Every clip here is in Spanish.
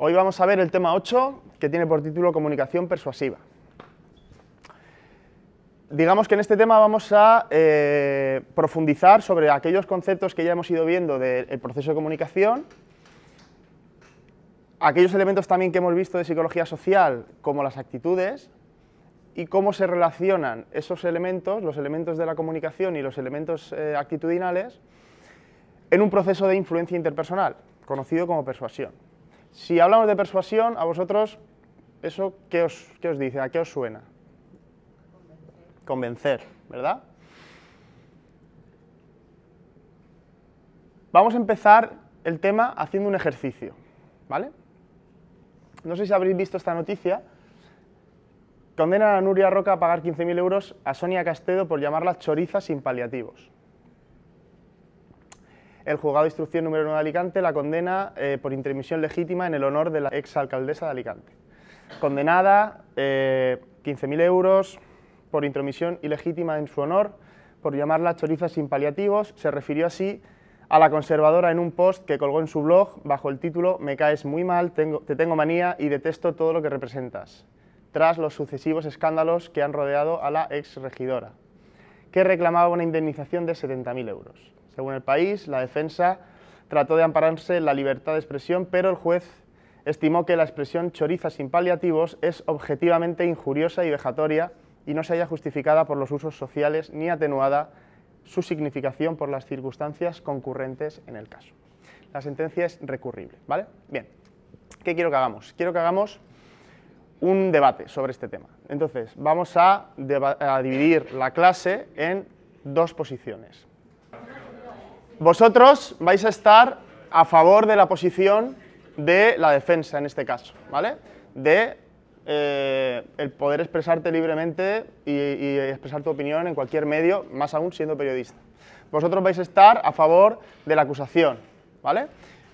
Hoy vamos a ver el tema 8, que tiene por título Comunicación persuasiva. Digamos que en este tema vamos a eh, profundizar sobre aquellos conceptos que ya hemos ido viendo del proceso de comunicación, aquellos elementos también que hemos visto de psicología social, como las actitudes, y cómo se relacionan esos elementos, los elementos de la comunicación y los elementos eh, actitudinales, en un proceso de influencia interpersonal, conocido como persuasión. Si hablamos de persuasión, a vosotros, ¿eso qué os, os dice? ¿A qué os suena? Convencer, ¿verdad? Vamos a empezar el tema haciendo un ejercicio, ¿vale? No sé si habréis visto esta noticia. Condenan a Nuria Roca a pagar 15.000 euros a Sonia Castedo por llamarla choriza sin paliativos el juzgado de instrucción número 1 de Alicante la condena eh, por intermisión legítima en el honor de la exalcaldesa de Alicante. Condenada, 15.000 eh, euros por intromisión ilegítima en su honor, por llamarla choriza sin paliativos, se refirió así a la conservadora en un post que colgó en su blog bajo el título Me caes muy mal, te tengo manía y detesto todo lo que representas, tras los sucesivos escándalos que han rodeado a la ex regidora, que reclamaba una indemnización de 70.000 euros. Según el país, la defensa trató de ampararse en la libertad de expresión, pero el juez estimó que la expresión choriza sin paliativos es objetivamente injuriosa y vejatoria y no se haya justificada por los usos sociales ni atenuada su significación por las circunstancias concurrentes en el caso. La sentencia es recurrible, ¿vale? Bien, ¿qué quiero que hagamos? Quiero que hagamos un debate sobre este tema. Entonces, vamos a, dividir la clase en dos posiciones. Vosotros vais a estar a favor de la posición de la defensa en este caso, ¿vale? De eh, el poder expresarte libremente y, expresar tu opinión en cualquier medio, más aún siendo periodista. Vosotros vais a estar a favor de la acusación, ¿vale?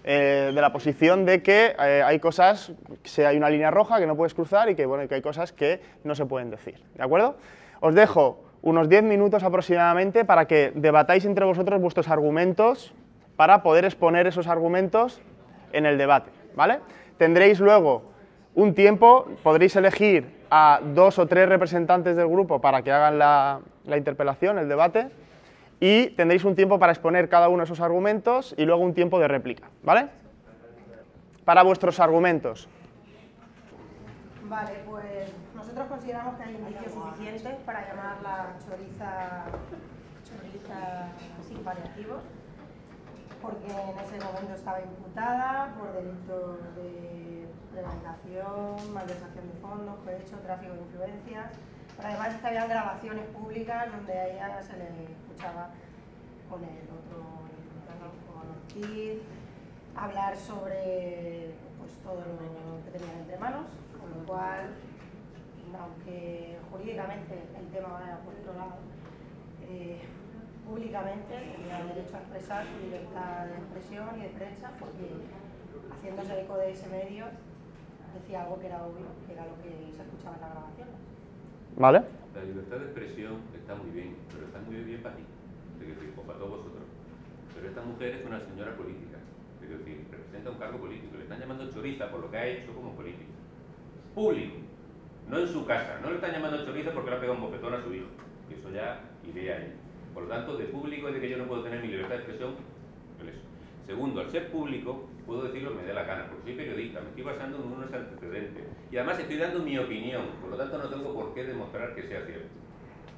Eh, de la posición de que eh, hay cosas, que hay una línea roja que no puedes cruzar y que, bueno, que hay cosas que no se pueden decir, ¿de acuerdo? Os dejo unos 10 minutos aproximadamente para que debatáis entre vosotros vuestros argumentos para poder exponer esos argumentos en el debate, ¿vale? Tendréis luego un tiempo, podréis elegir a dos o tres representantes del grupo para que hagan la, la interpelación, el debate, y tendréis un tiempo para exponer cada uno de esos argumentos y luego un tiempo de réplica, ¿vale? Para vuestros argumentos. Vale, pues nosotros consideramos que hay indicios suficientes para llamarla choriza, choriza sin paliativos, porque en ese momento estaba imputada por delitos de prevaricación, malversación de fondos, hecho tráfico de influencias. Además es grabaciones públicas donde a ella se le escuchaba con el otro con Ortiz, hablar sobre pues, todo lo que tenían entre manos, con lo cual aunque jurídicamente el tema vaya por otro lado, eh, públicamente tenía derecho a expresar su libertad de expresión y de prensa porque haciéndose eco de ese medio decía algo que era obvio, que era lo que se escuchaba en la grabación. ¿Vale? La libertad de expresión está muy bien, pero está muy bien para ti, decir, o para todos vosotros. Pero esta mujer es una señora política, es decir, representa un cargo político, le están llamando choriza por lo que ha hecho como político. Público, no en su casa, no le están llamando chorizo porque le ha pegado un bofetón a su hijo, que eso ya idea ahí. Por lo tanto, de público es de que yo no puedo tener mi libertad de expresión, pues eso. Segundo, al ser público, puedo decir lo que me dé la gana, porque soy periodista, me estoy basando en unos antecedentes. Y además estoy dando mi opinión, por lo tanto no tengo por qué demostrar que sea cierto.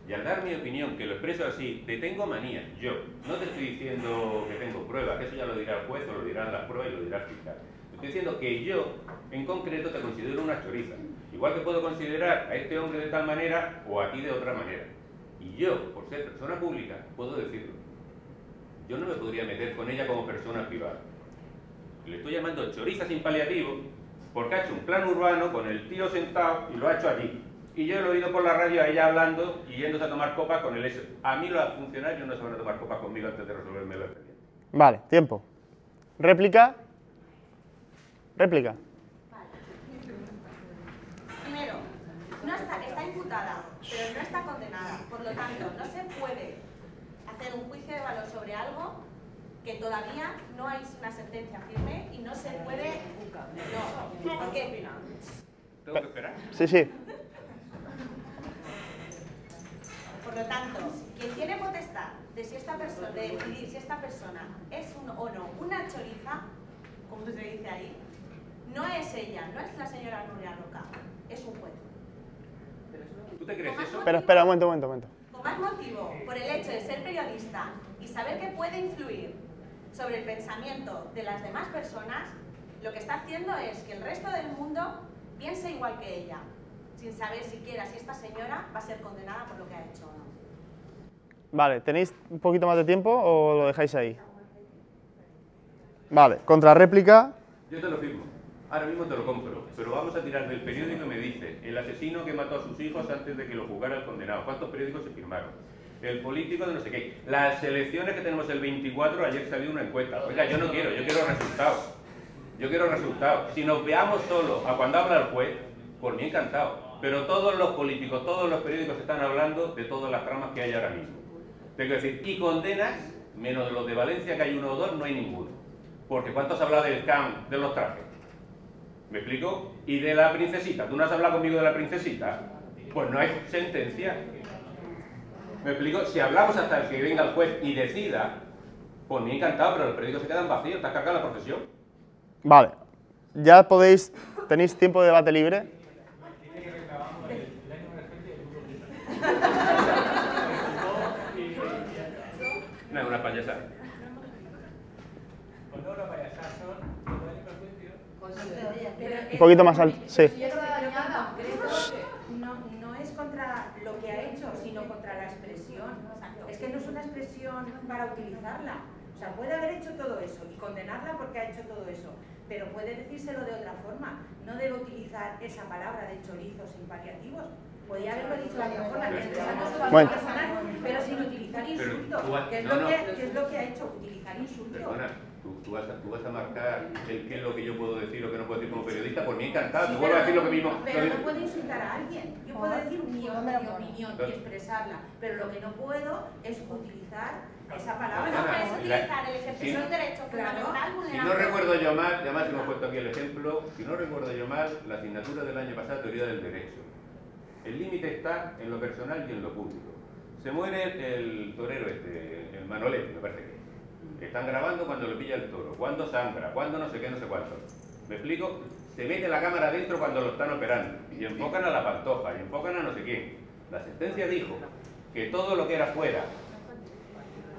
Y al dar mi opinión, que lo expreso así, te tengo manía, yo. No te estoy diciendo que tengo pruebas, que eso ya lo dirá el juez o lo dirán las pruebas y lo dirá el fiscal. Estoy diciendo que yo, en concreto, te considero una choriza. Igual que puedo considerar a este hombre de tal manera o a ti de otra manera. Y yo, por ser persona pública, puedo decirlo. Yo no me podría meter con ella como persona privada. Le estoy llamando choriza sin paliativo porque ha hecho un plan urbano con el tío sentado y lo ha hecho allí. Y yo lo he oído por la radio a ella hablando y yéndose a tomar copas con el eso. A mí los funcionarios no se van a tomar copas conmigo antes de resolverme la expediente. Vale, tiempo. ¿Réplica? Réplica. Primero, no está, está imputada, pero no está condenada. Por lo tanto, no se puede hacer un juicio de valor sobre algo que todavía no hay una sentencia firme y no se puede... No, porque... ¿Tengo que esperar? Sí, sí. Por lo tanto, quien tiene potestad de si esta persona, de decidir si esta persona es un, o no una choriza, como se dice ahí, no es ella, no es la señora Nuria Roca, es un juez. ¿Tú te crees eso? Espera, espera, un momento, un momento, un momento. Más motivo, por el hecho de ser periodista y saber que puede influir sobre el pensamiento de las demás personas, lo que está haciendo es que el resto del mundo piense igual que ella, sin saber siquiera si esta señora va a ser condenada por lo que ha hecho o no. Vale, ¿tenéis un poquito más de tiempo o lo dejáis ahí? Vale, contrarréplica. Yo te lo firmo. Ahora mismo te lo compro. Pero vamos a tirar del periódico y me dice el asesino que mató a sus hijos antes de que lo juzgara el condenado. ¿Cuántos periódicos se firmaron? El político de no sé qué. Las elecciones que tenemos el 24, ayer salió una encuesta. Oiga, yo no quiero, yo quiero resultados. Yo quiero resultados. Si nos veamos solo a cuando habla el juez, por mí encantado. Pero todos los políticos, todos los periódicos están hablando de todas las tramas que hay ahora mismo. Tengo que decir, y condenas, menos de los de Valencia, que hay uno o dos, no hay ninguno. Porque ¿cuántos habla del CAM, de los trajes? ¿Me explico? Y de la princesita. ¿Tú no has hablado conmigo de la princesita? Pues no hay sentencia. ¿Me explico? Si hablamos hasta que venga el juez y decida, pues me encantado, pero los periódicos se quedan vacíos, te has la profesión. Vale. Ya podéis, tenéis tiempo de debate libre. No, es una payasada. Un poquito más alto. Sí. No, no es contra lo que ha hecho, sino contra la expresión. Es que no es una expresión para utilizarla. O sea, puede haber hecho todo eso y condenarla porque ha hecho todo eso, pero puede decírselo de otra forma. No debe utilizar esa palabra de chorizos sin paliativos. Podría haberlo dicho de otra forma, Bueno. personal, pero sin utilizar insultos, tú has- que es, no, lo no. que, que es lo que ha hecho, utilizar insultos. Tú, tú vas a, tú vas a marcar el qué es lo que yo puedo decir o qué no puedo decir como periodista, por mí encantado. Sí, Te vuelvo a decir lo no- mismo. Pero no puedo insultar a alguien. Yo puedo decir mi, mi opinión y expresarla, pero lo que no puedo es utilizar esa palabra. No puedes utilizar el ejercicio si- de un derecho Claro. fundamental Si vulnerable. no recuerdo yo mal, y además hemos puesto aquí el ejemplo, si no recuerdo yo mal, la asignatura del año pasado, teoría del derecho. El límite está en lo personal y en lo público. Se muere el torero este, el Manolete, me parece que. Están grabando cuando le pilla el toro, cuando sangra, cuando no sé qué, no sé cuánto. ¿Me explico? Se mete la cámara adentro cuando lo están operando y enfocan a la pantoja y enfocan a no sé quién. La sentencia dijo que todo lo que era fuera,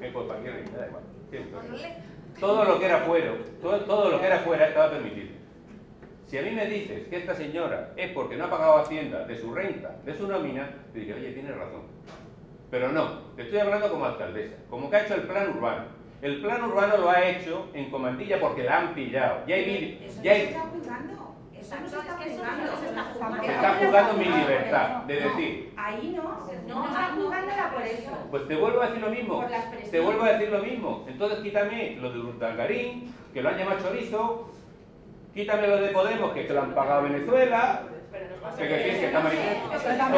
eh, pues. Da igual. Todo lo que era fuera, todo, lo que era fuera estaba permitido. Si a mí me dices que esta señora es porque no ha pagado Hacienda de su renta, de su nómina, te diría, oye, tienes razón. Pero no, te estoy hablando como alcaldesa, como que ha hecho el plan urbano. El plan urbano lo ha hecho en comandilla porque la han pillado. Ya hay Eso ya no se está juzgando. Eso no se está juzgando. se está juzgando. se está jugando mi libertad de No, decir, Ahí no, No, no está no, juzgándola por eso. Pues te vuelvo a decir lo mismo. Te vuelvo a decir lo mismo. Entonces quítame lo de Urdangarín, que lo han llamado chorizo. Quítame lo de Podemos, que se lo han pagado a Venezuela. Que decir que está manipulando.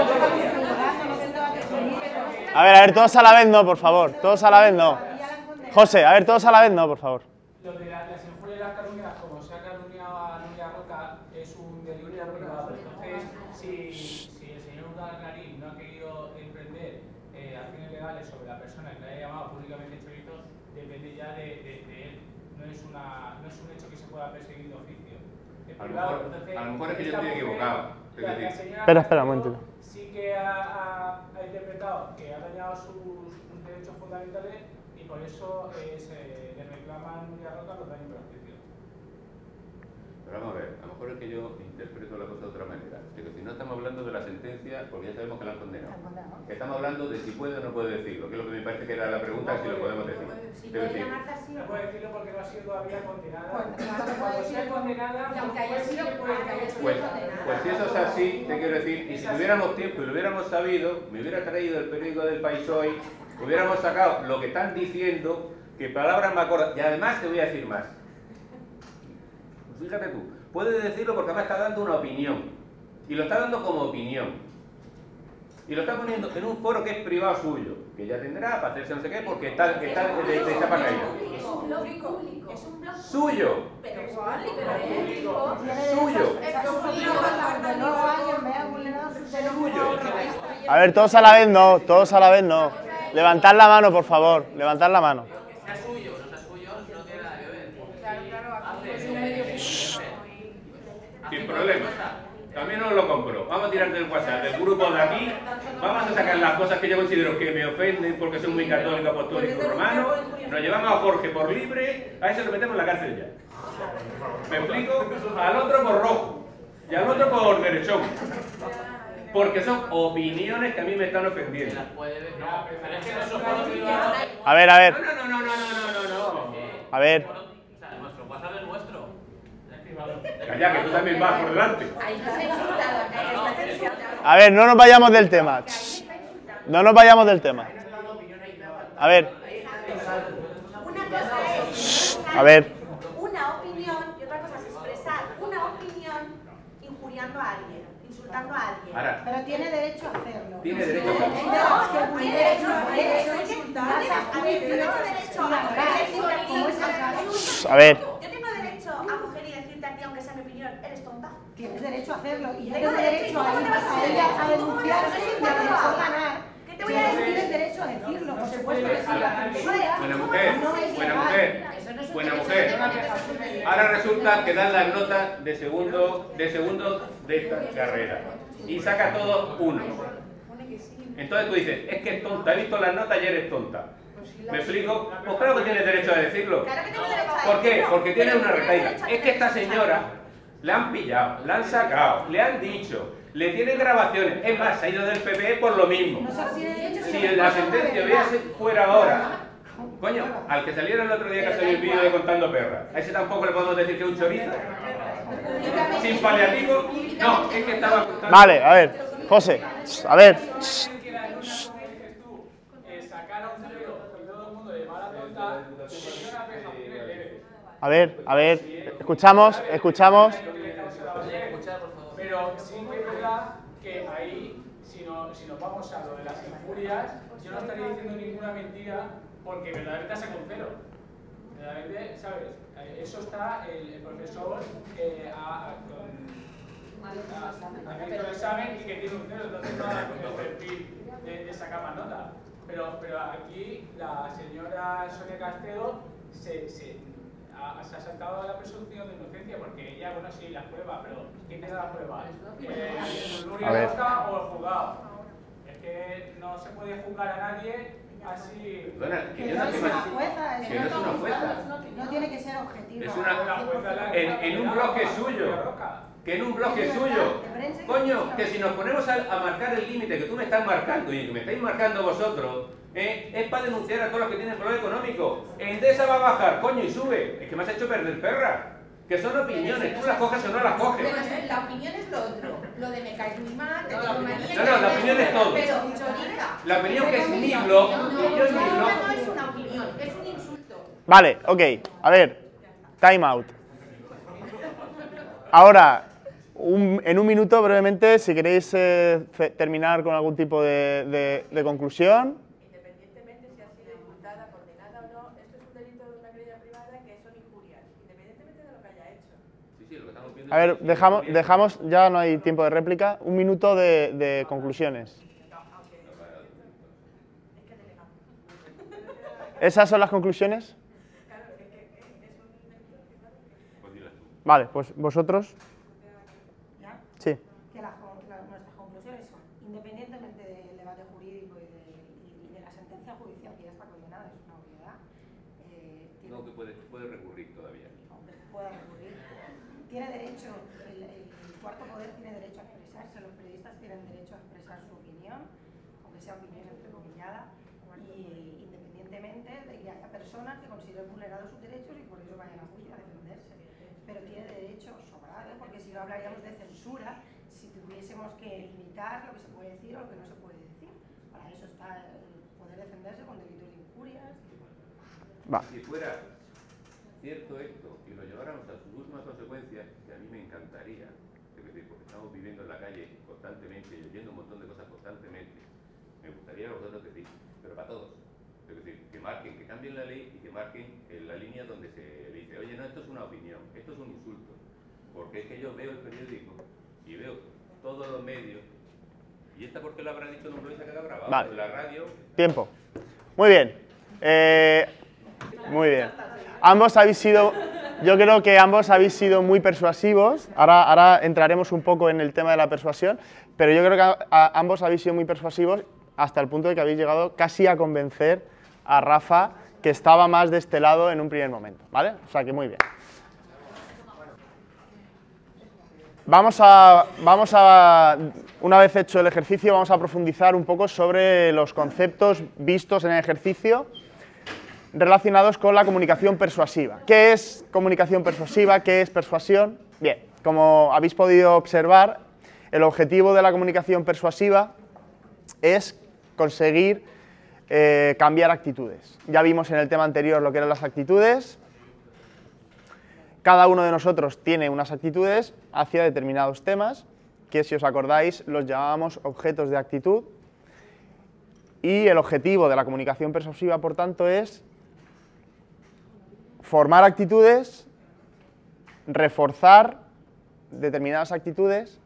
A ver, a ver, todos a la vez no, por favor. Todos a la vez no. José, a ver, todos a la vez no, por favor. Lo de la- las injurias y las calumnias, como se ha calumniado a Nuria Roca, es un delirio privado. Entonces, si, si el señor Urdangarín no ha querido emprender eh, acciones legales sobre la persona que le haya llamado públicamente chorizo, depende ya de, de- de él. No es, una, no es un hecho que se pueda perseguir de oficio. Lo privado. mejor- Entonces, a lo mejor es que yo estoy equivocado. Es la- la decir- señora Espera, espera, un momentito. Sí que ha, ha- ha interpretado que ha dañado sus derechos fundamentales por eso eh, se le reclaman a Nuria Roca los daños perjuicios. Pero vamos a ver, a lo mejor es que yo interpreto la cosa de otra manera. Es decir, no estamos hablando de la sentencia porque ya sabemos que la han condenado. Estamos hablando de si puede o no puede decirlo, que es lo que me parece que era la pregunta, si lo podemos decir. Si puede decir, llamarte así No puede decirlo porque no ha sido todavía condenada. Bueno, Cuando puede sea decirlo. condenada, Y aunque haya pues sido- que puede aunque haya decir. sido Pues, condenada. pues si eso es así, te quiero decir, y si tuviéramos tiempo y lo hubiéramos sabido, me hubiera traído el periódico del país hoy, hubiéramos sacado lo que están diciendo, que palabras me acuerdo, y además te voy a decir más. Fíjate tú, Puede decirlo porque además está dando una opinión. Y lo está dando como opinión. Y lo está poniendo en un foro que es privado suyo, que ya tendrá para hacerse no sé qué, porque está, está de chapa caída. Es un blog público. Es un blog Suyo. Pero es Suyo. A ver, todos a la vez no, todos a la vez no. Levantad la mano, por favor, levantad la mano. Sin problema. También os lo compro. Vamos a tirar del WhatsApp, del grupo de aquí. Vamos a sacar las cosas que yo considero que me ofenden porque soy muy católico, apostólico, romano. Nos llevamos a Jorge por libre. A ese lo metemos en la cárcel ya. ¿Me explico? Al otro por rojo. Y al otro por derechón. Porque son opiniones que a mí me están ofendiendo. A ver, a ver, No, no, no, no, no, no, no, no. a ver. Nuestro WhatsApp es nuestro. Calla, que tú también vas por delante. A ver, no nos vayamos del tema. No nos vayamos del tema. A ver, Una cosa es a ver. una opinión y otra cosa es expresar una opinión injuriando a alguien, insultando a alguien. Ahora, Pero tiene derecho a hacerlo. tiene derecho a hacerlo. Tiene derecho, derecho, derecho a derecho, derecho, a a ver, yo tengo derecho a a coger y decirte a ti, como es el caso. A ver, yo tengo derecho a coger y decirte a ti, aunque sea mi opinión, eres tonta. Tienes derecho a hacerlo y Tengo tienes derecho, derecho ¿y a ir a a ella a ¿Cómo te vas a hacer y a mejor haga? ganar. ¿Qué te voy a decir? Tienes derecho a decirlo, por supuesto que sí. Buena mujer, es buena mujer, Eso no es un buena derecho mujer. Ahora resulta que dan las notas de segundo, de segundo de esta carrera y saca todo uno. Entonces tú dices, es que es tonta, he visto las notas y eres tonta. ¿Me explico? Pues claro que tienes derecho a decirlo. ¿Por qué? Porque una tienes retaila. derecho a Es que esta señora la han pillado, la han sacado, le han dicho, le tienen grabaciones. Es más, se ha ido del PP por lo mismo. Si la sentencia hubiese fuera ahora, coño, al que saliera el otro día que ha salido el vídeo de contando perras, a ese tampoco le podemos decir que es un chorizo. Sin paliativo, no, es que estaba vale, a ver. José, a ver. a ver, a ver. Escuchamos, escuchamos. Pero sí que es verdad que ahí, si, no, si nos vamos a lo de las injurias, yo no estaría diciendo ninguna mentira porque verdaderamente saca un cero. Verdaderamente, ¿sabes? Eh, Eso está el, el profesor eh, a- con, ha ha hecho el examen y que tiene un cero, entonces no da el perfil de, de sacar más nota. Pero, pero aquí la señora Sonia Castedo se, se, ha, se ha saltado la presunción de inocencia porque ella, bueno, sí, la prueba, pero ¿quién te da la prueba? Eh, A Nuria. Roca o el juzgado. Es que no se puede juzgar a nadie así. Perdona, que no no es una jueza, que no es una jueza. no tiene que ser objetiva. Es una- En, en un bloque suyo. Que en un bloque suyo. Coño, que si nos ponemos a, a marcar el límite que tú me estás marcando y que me estáis marcando vosotros, eh, es para denunciar a todos los que tienen problema económico. Endesa va a bajar, coño, y sube. Es que me has hecho perder perra. Que son opiniones, tú las coges o no las coges. Pero la opinión es lo otro. Lo de me caes muy mal, te tengo manía. No, no, la opinión es todo. Pero. La opinión que es mi blog, No, no, yo es mi no, blog. no es una opinión, es un insulto. Vale, ok. A ver. Time out. Ahora, un- en un minuto, brevemente, si queréis eh, terminar con algún tipo de, de- de conclusión. Independientemente si ha sido imputada, condenada o no, esto es un delito de una querella privada que son injurias, independientemente de lo que haya hecho. Sí, sí, lo que estamos viendo A ver, dejamos, dejamos, ya no hay tiempo de réplica, un minuto de, de conclusiones. ¿Esas son las conclusiones? Vale, pues vosotros. ¿Ya? Sí. que las nuestras conclusiones son, independientemente del debate jurídico y de, y de la sentencia judicial que ya está condenada, es una obviedad, eh, No, que puede, puede recurrir todavía. pueda recurrir, tiene derecho, el, el cuarto poder tiene derecho a expresarse, los periodistas tienen derecho a expresar su opinión, aunque sea opinión entrecomillada, y independientemente de que haya personas que consideren vulnerados sus derechos y por eso vayan a juicio a defenderse. Pero tiene derecho sobrado, porque si no hablaríamos de censura, si tuviésemos que limitar lo que se puede decir o lo que no se puede decir. Para eso está el poder defenderse con delito de injurias. Va. Si fuera, cierto esto y lo lleváramos a sus últimas consecuencias, que a mí me encantaría, es decir, porque estamos viviendo en la calle constantemente y oyendo un montón de cosas constantemente, me gustaría que vosotros decís, pero para todos. Es decir, que marquen, que cambien la ley y que marquen en la línea donde se dice, oye, no, esto es una opinión, esto es un insulto. Porque es que yo veo el periódico y veo todos los medios. ¿Y esta por qué lo habrá dicho? No me lo que grabado. Vale. En la radio. Tiempo. Muy bien. Eh, muy bien. Ambos habéis sido, yo creo que ambos habéis sido muy persuasivos. Ahora, ahora entraremos un poco en el tema de la persuasión, pero yo creo que a- a- ambos habéis sido muy persuasivos hasta el punto de que habéis llegado casi a convencer a Rafa que estaba más de este lado en un primer momento, ¿vale? O sea que muy bien. Vamos a, vamos a, una vez hecho el ejercicio, vamos a profundizar un poco sobre los conceptos vistos en el ejercicio relacionados con la comunicación persuasiva. ¿Qué es comunicación persuasiva? ¿Qué es persuasión? Bien, como habéis podido observar, el objetivo de la comunicación persuasiva es conseguir eh, cambiar actitudes. Ya vimos en el tema anterior lo que eran las actitudes. Cada uno de nosotros tiene unas actitudes hacia determinados temas, que si os acordáis los llamábamos objetos de actitud. Y el objetivo de la comunicación persuasiva, por tanto, es formar actitudes, reforzar determinadas actitudes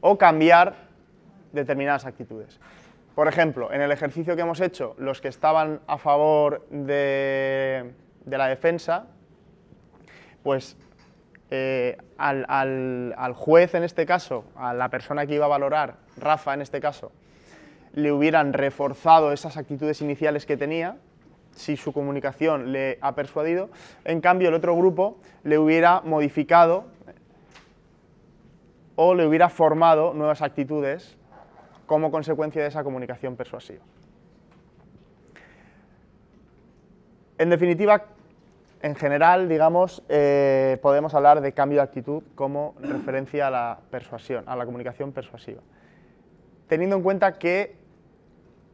o cambiar determinadas actitudes. Por ejemplo, en el ejercicio que hemos hecho, los que estaban a favor de, la defensa, pues eh, al juez en este caso, a la persona que iba a valorar, Rafa en este caso, le hubieran reforzado esas actitudes iniciales que tenía, si su comunicación le ha persuadido, en cambio el otro grupo le hubiera modificado o le hubiera formado nuevas actitudes como consecuencia de esa comunicación persuasiva. En definitiva, en general, digamos, eh, podemos hablar de cambio de actitud como referencia a la persuasión, a la comunicación persuasiva. Teniendo en cuenta que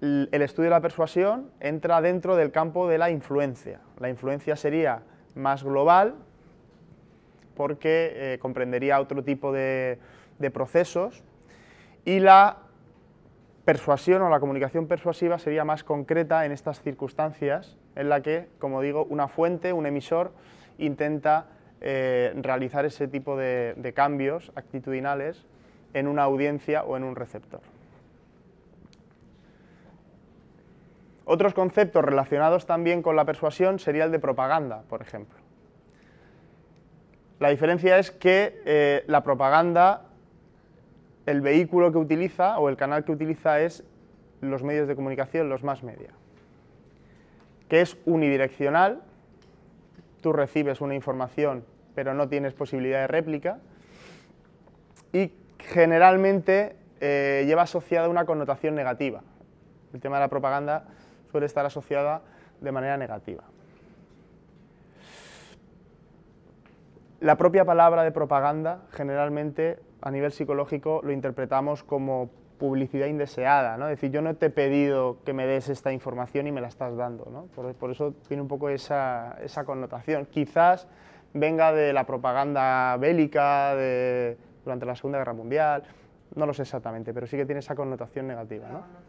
el estudio de la persuasión entra dentro del campo de la influencia. La influencia sería más global porque eh, comprendería otro tipo de, procesos y la persuasión o la comunicación persuasiva sería más concreta en estas circunstancias en la que, como digo, una fuente, un emisor, intenta eh, realizar ese tipo de cambios actitudinales en una audiencia o en un receptor. Otros conceptos relacionados también con la persuasión sería el de propaganda, por ejemplo. La diferencia es que eh, la propaganda el vehículo que utiliza o el canal que utiliza es los medios de comunicación, los más media, que es unidireccional, tú recibes una información pero no tienes posibilidad de réplica y generalmente eh, lleva asociada una connotación negativa. El tema de la propaganda suele estar asociada de manera negativa. La propia palabra de propaganda generalmente a nivel psicológico lo interpretamos como publicidad indeseada, ¿no? Es decir, yo no te he pedido que me des esta información y me la estás dando, ¿no? Por, eso tiene un poco esa, esa connotación. Quizás venga de la propaganda bélica de, durante la Segunda Guerra Mundial, no lo sé exactamente, pero sí que tiene esa connotación negativa, ¿no?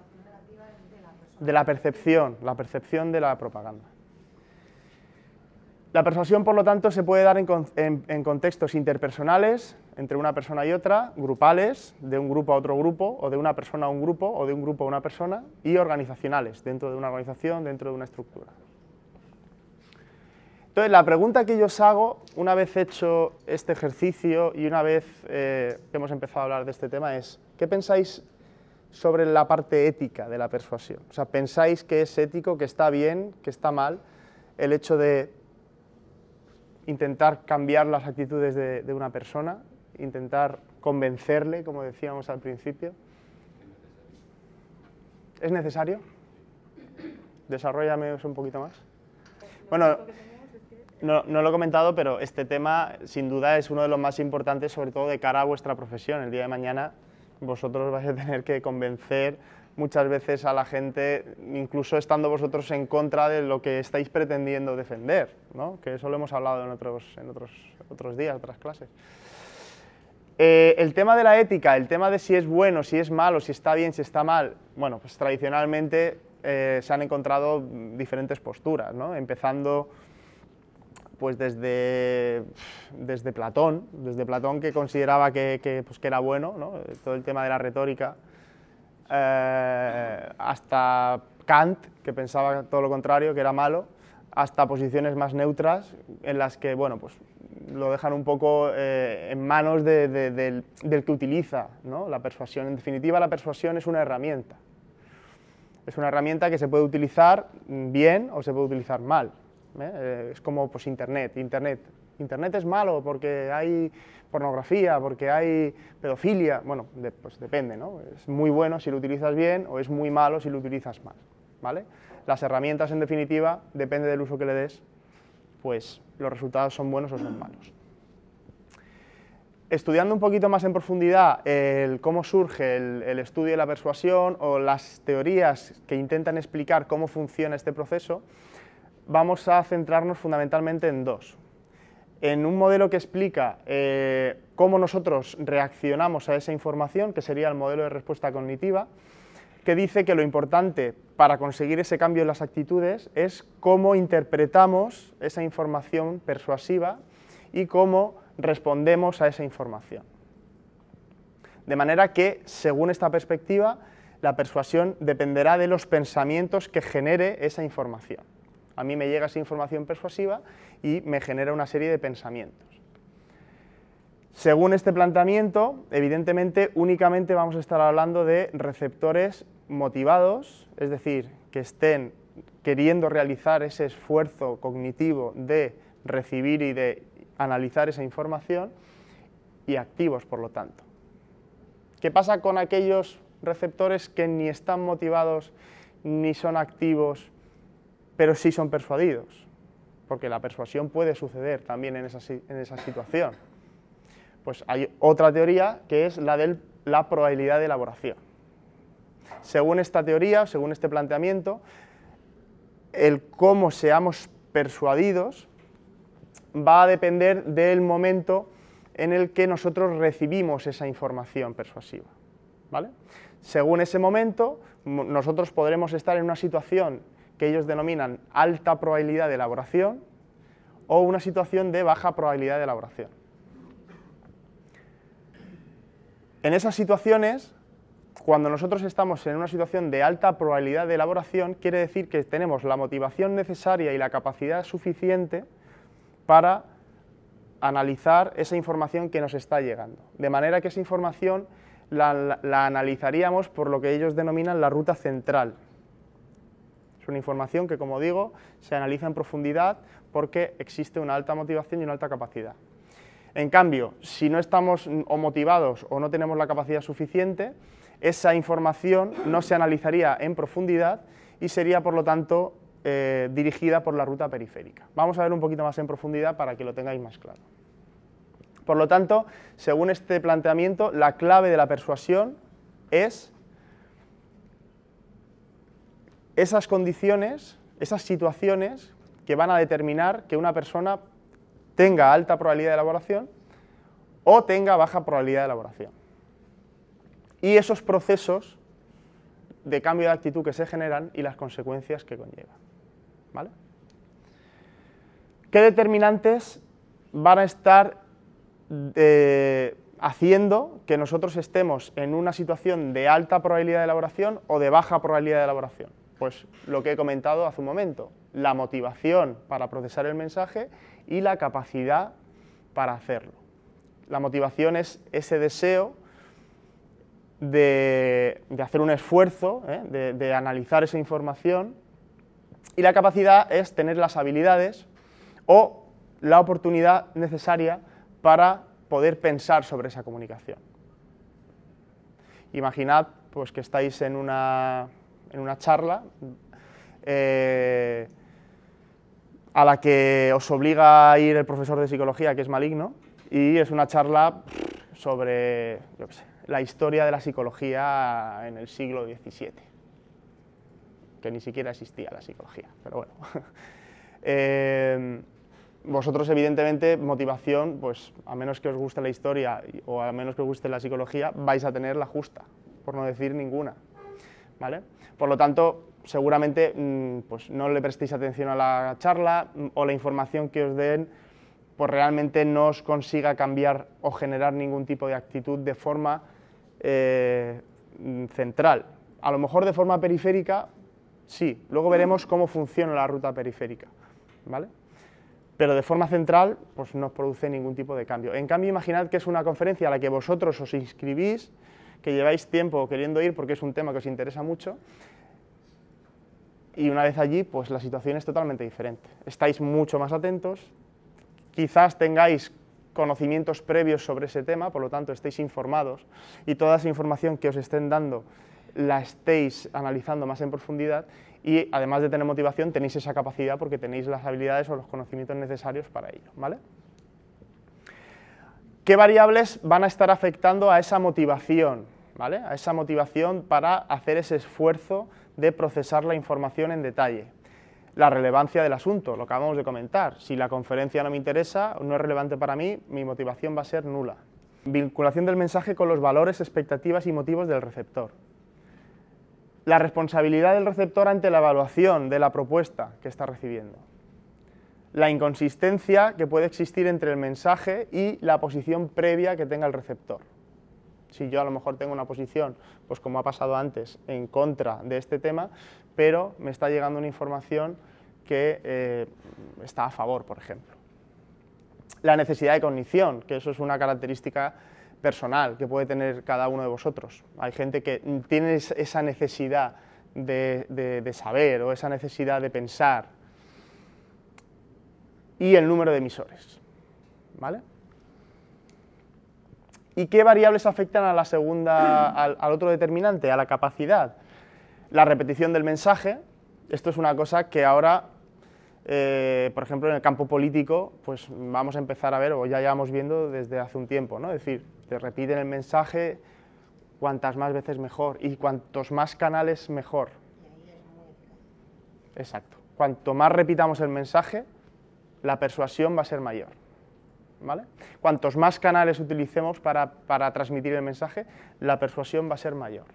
De la percepción, la percepción de la propaganda. La persuasión, por lo tanto, se puede dar en, con- en- en contextos interpersonales, entre una persona y otra, grupales, de un grupo a otro grupo, o de una persona a un grupo, o de un grupo a una persona, y organizacionales, dentro de una organización, dentro de una estructura. Entonces, la pregunta que yo os hago, una vez hecho este ejercicio y una vez eh, que hemos empezado a hablar de este tema, es, ¿qué pensáis sobre la parte ética de la persuasión? O sea, ¿pensáis que es ético, que está bien, que está mal el hecho de intentar cambiar las actitudes de, una persona, intentar convencerle, como decíamos al principio? ¿Es necesario? Desarrollame un poquito más. Bueno, no, no lo he comentado, pero este tema sin duda es uno de los más importantes, sobre todo de cara a vuestra profesión. El día de mañana vosotros vais a tener que convencer muchas veces a la gente, incluso estando vosotros en contra de lo que estáis pretendiendo defender, ¿no? que eso lo hemos hablado en otros, en otros, otros días, otras clases. Eh, el tema de la ética, el tema de si es bueno, si es malo, si está bien, si está mal, bueno, pues tradicionalmente eh, se han encontrado diferentes posturas, ¿no? empezando pues desde, desde Platón, desde Platón que consideraba que, pues que era bueno, ¿no? todo el tema de la retórica, eh, hasta Kant, que pensaba todo lo contrario, que era malo, hasta posiciones más neutras, en las que bueno, pues, lo dejan un poco eh, en manos de, de, del, del, que utiliza ¿no? la persuasión. En definitiva, la persuasión es una herramienta. Es una herramienta que se puede utilizar bien o se puede utilizar mal. ¿Eh? Es como pues, Internet. Internet. Internet es malo porque hay pornografía, porque hay pedofilia. Bueno, pues depende, ¿no? Es muy bueno si lo utilizas bien o es muy malo si lo utilizas mal. ¿vale? Las herramientas, en definitiva, depende del uso que le des, pues los resultados son buenos o son malos. Estudiando un poquito más en profundidad el cómo surge el, el, estudio de la persuasión o las teorías que intentan explicar cómo funciona este proceso, vamos a centrarnos fundamentalmente en dos. En un modelo que explica eh, cómo nosotros reaccionamos a esa información, que sería el modelo de respuesta cognitiva, que dice que lo importante para conseguir ese cambio en las actitudes es cómo interpretamos esa información persuasiva y cómo respondemos a esa información. De manera que, según esta perspectiva, la persuasión dependerá de los pensamientos que genere esa información. A mí me llega esa información persuasiva y me genera una serie de pensamientos. Según este planteamiento, evidentemente únicamente vamos a estar hablando de receptores motivados, es decir, que estén queriendo realizar ese esfuerzo cognitivo de recibir y de analizar esa información y activos, por lo tanto. ¿Qué pasa con aquellos receptores que ni están motivados ni son activos, pero sí son persuadidos? Porque la persuasión puede suceder también en esa, en esa situación. Pues hay otra teoría que es la de la probabilidad de elaboración. Según esta teoría, según este planteamiento, el cómo seamos persuadidos va a depender del momento en el que nosotros recibimos esa información persuasiva. ¿vale? Según ese momento, nosotros podremos estar en una situación que ellos denominan alta probabilidad de elaboración o una situación de baja probabilidad de elaboración. En esas situaciones, cuando nosotros estamos en una situación de alta probabilidad de elaboración, quiere decir que tenemos la motivación necesaria y la capacidad suficiente para analizar esa información que nos está llegando. De manera que esa información la, analizaríamos por lo que ellos denominan la ruta central. Una información que, como digo, se analiza en profundidad porque existe una alta motivación y una alta capacidad. En cambio, si no estamos o motivados o no tenemos la capacidad suficiente, esa información no se analizaría en profundidad y sería, por lo tanto, eh, dirigida por la ruta periférica. Vamos a ver un poquito más en profundidad para que lo tengáis más claro. Por lo tanto, según este planteamiento, la clave de la persuasión es esas condiciones, esas situaciones que van a determinar que una persona tenga alta probabilidad de elaboración o tenga baja probabilidad de elaboración. Y esos procesos de cambio de actitud que se generan y las consecuencias que conllevan. ¿Vale? ¿Qué determinantes van a estar eh, haciendo que nosotros estemos en una situación de alta probabilidad de elaboración o de baja probabilidad de elaboración? Pues lo que he comentado hace un momento, la motivación para procesar el mensaje y la capacidad para hacerlo. La motivación es ese deseo de, hacer un esfuerzo, ¿eh? de, de analizar esa información y la capacidad es tener las habilidades o la oportunidad necesaria para poder pensar sobre esa comunicación. Imaginad pues, que estáis en una, en una charla eh, a la que os obliga a ir el profesor de psicología, que es maligno, y es una charla sobre la historia de la psicología en el siglo XVII que ni siquiera existía la psicología, pero bueno. Eh, vosotros, evidentemente, motivación, pues a menos que os guste la historia o a menos que os guste la psicología, vais a tener la justa, por no decir ninguna. ¿vale? Por lo tanto, seguramente mm, pues, no le prestéis atención a la charla mm, o la información que os den pues realmente no os consiga cambiar o generar ningún tipo de actitud de forma eh, mm, central. A lo mejor de forma periférica, sí. Luego veremos cómo funciona la ruta periférica. ¿vale? Pero de forma central, pues no os produce ningún tipo de cambio. En cambio, imaginad que es una conferencia a la que vosotros os inscribís, que lleváis tiempo queriendo ir porque es un tema que os interesa mucho, y una vez allí, pues la situación es totalmente diferente. Estáis mucho más atentos, quizás tengáis conocimientos previos sobre ese tema, por lo tanto estéis informados y toda esa información que os estén dando la estéis analizando más en profundidad y además de tener motivación tenéis esa capacidad porque tenéis las habilidades o los conocimientos necesarios para ello. ¿vale? ¿Qué variables van a estar afectando a esa motivación? ¿vale? A esa motivación para hacer ese esfuerzo de procesar la información en detalle la relevancia del asunto, lo que acabamos de comentar. Si la conferencia no me interesa, no es relevante para mí, mi motivación va a ser nula. Vinculación del mensaje con los valores, expectativas y motivos del receptor. La responsabilidad del receptor ante la evaluación de la propuesta que está recibiendo. La inconsistencia que puede existir entre el mensaje y la posición previa que tenga el receptor. Si yo a lo mejor tengo una posición, pues como ha pasado antes, en contra de este tema, pero me está llegando una información que eh, está a favor, por ejemplo. La necesidad de cognición, que eso es una característica personal que puede tener cada uno de vosotros. Hay gente que tiene esa necesidad de, saber o esa necesidad de pensar. Y el número de emisores. ¿Vale? ¿Y qué variables afectan a la segunda, al, otro determinante, a la capacidad? La repetición del mensaje. Esto es una cosa que ahora eh, por ejemplo, en el campo político, pues vamos a empezar a ver, o ya llevamos viendo desde hace un tiempo, ¿no? Es decir, te repiten el mensaje cuantas más veces mejor y cuantos más canales mejor. Exacto. Cuanto más repitamos el mensaje, la persuasión va a ser mayor. ¿Vale? Cuantos más canales utilicemos para, para transmitir el mensaje, la persuasión va a ser mayor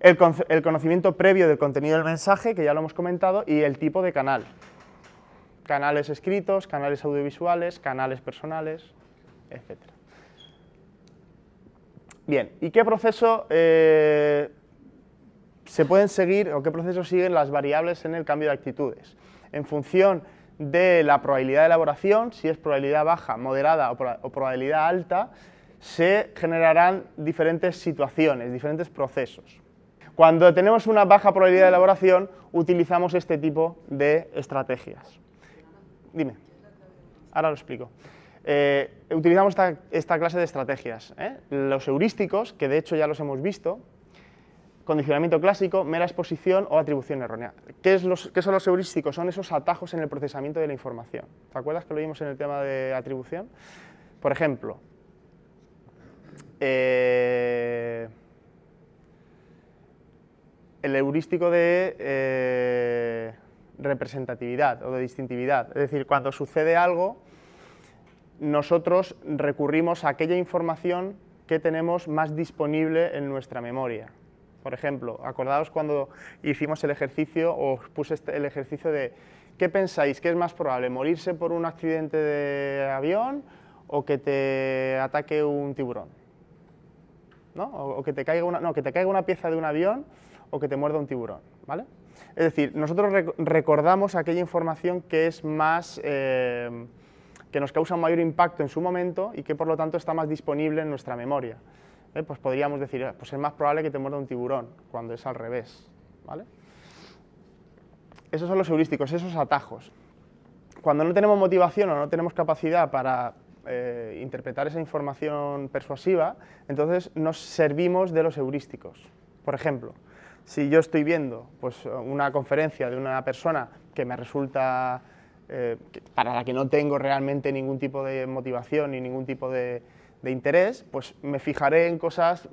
el, conocimiento previo del contenido del mensaje, que ya lo hemos comentado, y el tipo de canal. Canales escritos, canales audiovisuales, canales personales, etc. Bien, ¿y qué proceso eh, se pueden seguir o qué proceso siguen las variables en el cambio de actitudes? En función de la probabilidad de elaboración, si es probabilidad baja, moderada o probabilidad alta, se generarán diferentes situaciones, diferentes procesos. Cuando tenemos una baja probabilidad de elaboración, utilizamos este tipo de estrategias. Dime. Ahora lo explico. Eh, utilizamos esta, clase de estrategias. ¿eh? Los heurísticos, que de hecho ya los hemos visto, condicionamiento clásico, mera exposición o atribución errónea. ¿Qué, son los heurísticos? Son esos atajos en el procesamiento de la información. ¿Te acuerdas que lo vimos en el tema de atribución? Por ejemplo, eh, el heurístico de eh, representatividad o de distintividad. Es decir, cuando sucede algo, nosotros recurrimos a aquella información que tenemos más disponible en nuestra memoria. Por ejemplo, acordaos cuando hicimos el ejercicio, os puse este, el ejercicio de ¿qué pensáis? ¿Qué es más probable? ¿Morirse por un accidente de avión o que te ataque un tiburón? ¿No? O, que te caiga una, no, que te caiga una pieza de un avión o que te muerda un tiburón. ¿vale? Es decir, nosotros recordamos aquella información que es más, eh, que nos causa un mayor impacto en su momento y que por lo tanto está más disponible en nuestra memoria. ¿Eh? Pues podríamos decir, eh, pues es más probable que te muerda un tiburón, cuando es al revés. ¿vale? Esos son los heurísticos, esos atajos. Cuando no tenemos motivación o no tenemos capacidad para interpretar esa información persuasiva, entonces nos servimos de los heurísticos. Por ejemplo, si yo estoy viendo pues, una conferencia de una persona que me resulta, eh, para la que no tengo realmente ningún tipo de motivación ni ningún tipo de, interés, pues me fijaré en cosas